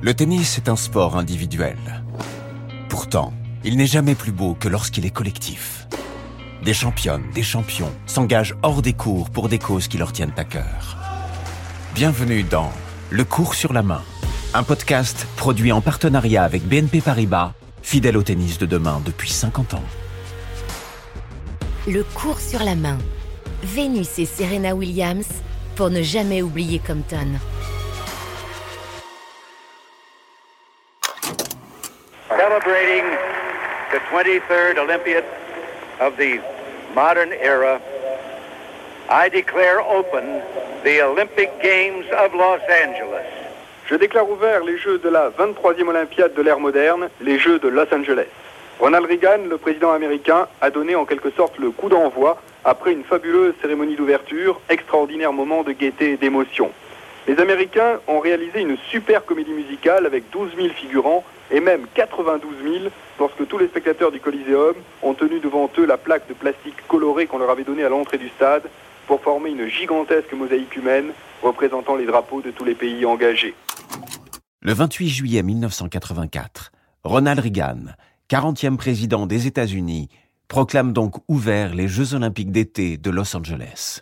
Le tennis est un sport individuel. Pourtant, il n'est jamais plus beau que lorsqu'il est collectif. Des championnes, des champions s'engagent hors des cours pour des causes qui leur tiennent à cœur. Bienvenue dans Le cours sur la main, un podcast produit en partenariat avec BNP Paribas, fidèle au tennis de demain depuis 50 ans. Le cours sur la main. Vénus et Serena Williams pour ne jamais oublier Compton. The 23rd Olympiad of the modern era, I declare open the Olympic Games of Los Angeles. Je déclare ouvert les Jeux de la 23e Olympiade de l'ère moderne, les Jeux de Los Angeles. Ronald Reagan, le président américain, a donné en quelque sorte le coup d'envoi après une fabuleuse cérémonie d'ouverture, extraordinaire moment de gaieté et d'émotion. Les Américains ont réalisé une super comédie musicale avec 12 000 figurants et même 92 000 lorsque tous les spectateurs du Coliseum ont tenu devant eux la plaque de plastique colorée qu'on leur avait donnée à l'entrée du stade pour former une gigantesque mosaïque humaine représentant les drapeaux de tous les pays engagés. Le 28 juillet 1984, Ronald Reagan, 40e président des États-Unis, proclame donc ouvert les Jeux olympiques d'été de Los Angeles.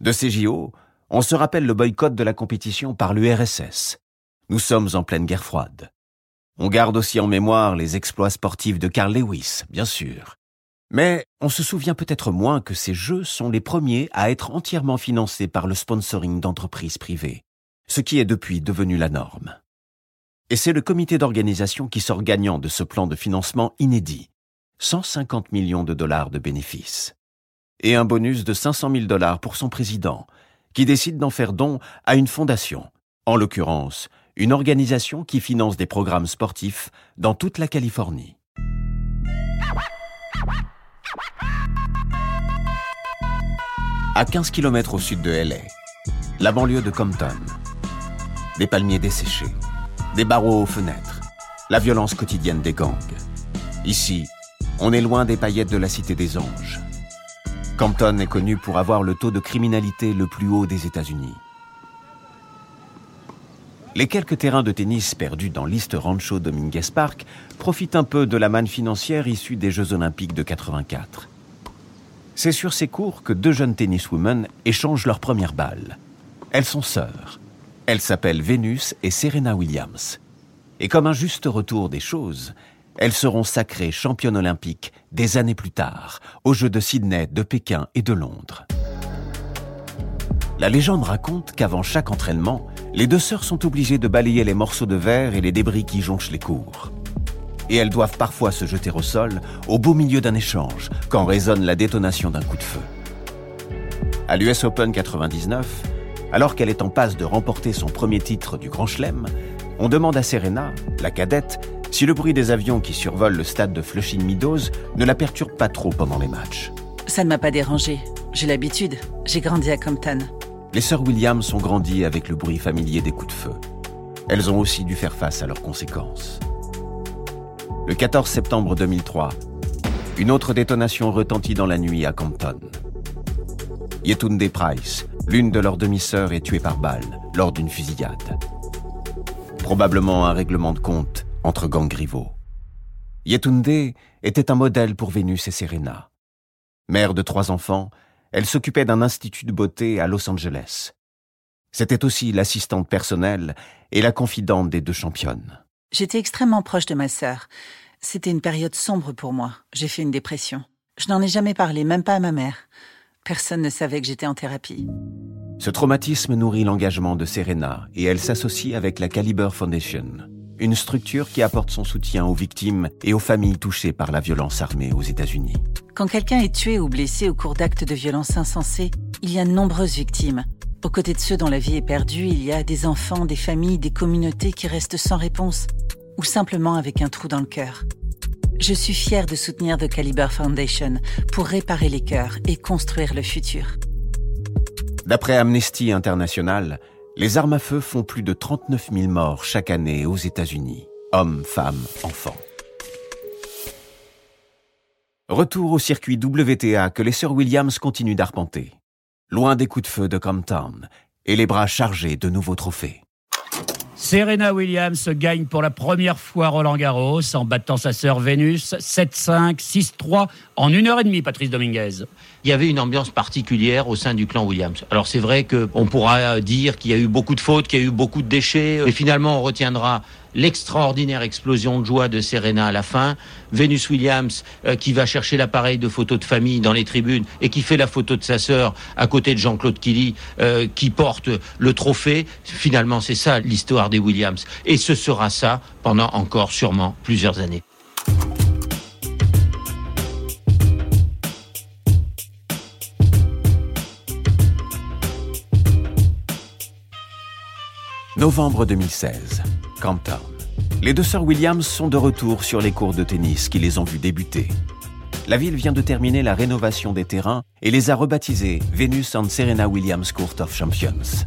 De ces JO, on se rappelle le boycott de la compétition par l'URSS. Nous sommes en pleine guerre froide. On garde aussi en mémoire les exploits sportifs de Carl Lewis, bien sûr. Mais on se souvient peut-être moins que ces Jeux sont les premiers à être entièrement financés par le sponsoring d'entreprises privées, ce qui est depuis devenu la norme. Et c'est le comité d'organisation qui sort gagnant de ce plan de financement inédit. 150 millions de dollars de bénéfices. Et un bonus de 500 000 dollars pour son président, qui décide d'en faire don à une fondation, en l'occurrence une organisation qui finance des programmes sportifs dans toute la Californie. À 15 km au sud de LA, la banlieue de Compton. Des palmiers desséchés, des barreaux aux fenêtres, la violence quotidienne des gangs. Ici, on est loin des paillettes de la Cité des Anges. Compton est connu pour avoir le taux de criminalité le plus haut des États-Unis. Les quelques terrains de tennis perdus dans l'East Rancho Dominguez Park profitent un peu de la manne financière issue des Jeux Olympiques de 84. C'est sur ces cours que deux jeunes tenniswomen échangent leur première balle. Elles sont sœurs. Elles s'appellent Vénus et Serena Williams. Et comme un juste retour des choses, elles seront sacrées championnes olympiques des années plus tard, aux Jeux de Sydney, de Pékin et de Londres. La légende raconte qu'avant chaque entraînement, les deux sœurs sont obligées de balayer les morceaux de verre et les débris qui jonchent les cours. Et elles doivent parfois se jeter au sol, au beau milieu d'un échange, quand résonne la détonation d'un coup de feu. À l'US Open 99, alors qu'elle est en passe de remporter son premier titre du Grand Chelem, on demande à Serena, la cadette, si le bruit des avions qui survolent le stade de Flushing Meadows ne la perturbe pas trop pendant les matchs. Ça ne m'a pas dérangé. J'ai l'habitude. J'ai grandi à Compton. Les sœurs Williams ont grandi avec le bruit familier des coups de feu. Elles ont aussi dû faire face à leurs conséquences. Le 14 septembre 2003, une autre détonation retentit dans la nuit à Compton. Yetunde Price, l'une de leurs demi-sœurs, est tuée par balle lors d'une fusillade. Probablement un règlement de compte entre gangs rivaux. Yetunde était un modèle pour Vénus et Serena. Mère de trois enfants, elle s'occupait d'un institut de beauté à Los Angeles. C'était aussi l'assistante personnelle et la confidente des deux championnes. J'étais extrêmement proche de ma sœur. C'était une période sombre pour moi. J'ai fait une dépression. Je n'en ai jamais parlé, même pas à ma mère. Personne ne savait que j'étais en thérapie. Ce traumatisme nourrit l'engagement de Serena et elle s'associe avec la Caliber Foundation, une structure qui apporte son soutien aux victimes et aux familles touchées par la violence armée aux États-Unis. Quand quelqu'un est tué ou blessé au cours d'actes de violence insensés, il y a de nombreuses victimes. Aux côtés de ceux dont la vie est perdue, il y a des enfants, des familles, des communautés qui restent sans réponse ou simplement avec un trou dans le cœur. Je suis fière de soutenir The Caliber Foundation pour réparer les cœurs et construire le futur. D'après Amnesty International, les armes à feu font plus de 39 000 morts chaque année aux États-Unis. Hommes, femmes, enfants. Retour au circuit WTA que les sœurs Williams continuent d'arpenter. Loin des coups de feu de Compton et les bras chargés de nouveaux trophées. Serena Williams gagne pour la première fois Roland Garros en battant sa sœur Vénus 7-5, 6-3 en une heure et demie, Patrice Dominguez. Il y avait une ambiance particulière au sein du clan Williams. Alors c'est vrai qu'on pourra dire qu'il y a eu beaucoup de fautes, qu'il y a eu beaucoup de déchets, mais finalement on retiendra l'extraordinaire explosion de joie de Serena à la fin, Venus Williams euh, qui va chercher l'appareil de photo de famille dans les tribunes et qui fait la photo de sa sœur à côté de Jean-Claude Killy euh, qui porte le trophée. Finalement, c'est ça l'histoire des Williams. Et ce sera ça pendant encore sûrement plusieurs années. Novembre 2016. Les deux sœurs Williams sont de retour sur les cours de tennis qui les ont vues débuter. La ville vient de terminer la rénovation des terrains et les a rebaptisés Venus and Serena Williams Court of Champions.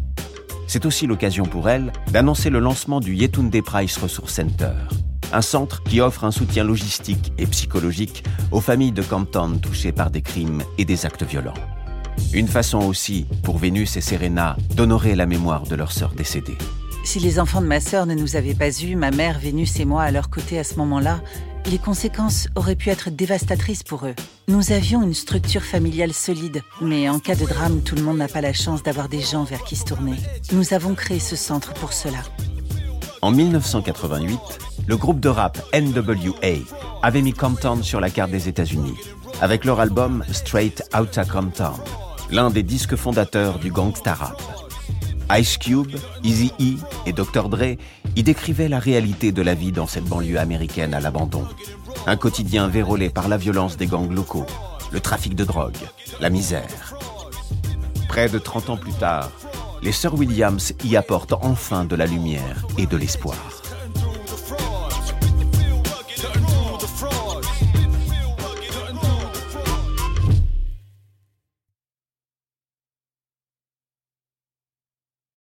C'est aussi l'occasion pour elles d'annoncer le lancement du Yetunde Price Resource Center, un centre qui offre un soutien logistique et psychologique aux familles de Campton touchées par des crimes et des actes violents. Une façon aussi pour Vénus et Serena d'honorer la mémoire de leur sœur décédée. Si les enfants de ma sœur ne nous avaient pas eus, ma mère, Vénus et moi à leur côté à ce moment-là, les conséquences auraient pu être dévastatrices pour eux. Nous avions une structure familiale solide, mais en cas de drame, tout le monde n'a pas la chance d'avoir des gens vers qui se tourner. Nous avons créé ce centre pour cela. En 1988, le groupe de rap NWA avait mis Compton sur la carte des États-Unis, avec leur album Straight Outta Compton, l'un des disques fondateurs du gangsta rap. Ice Cube, Easy-E et Dr. Dre y décrivaient la réalité de la vie dans cette banlieue américaine à l'abandon. Un quotidien vérolé par la violence des gangs locaux, le trafic de drogue, la misère. Près de 30 ans plus tard, les sœurs Williams y apportent enfin de la lumière et de l'espoir.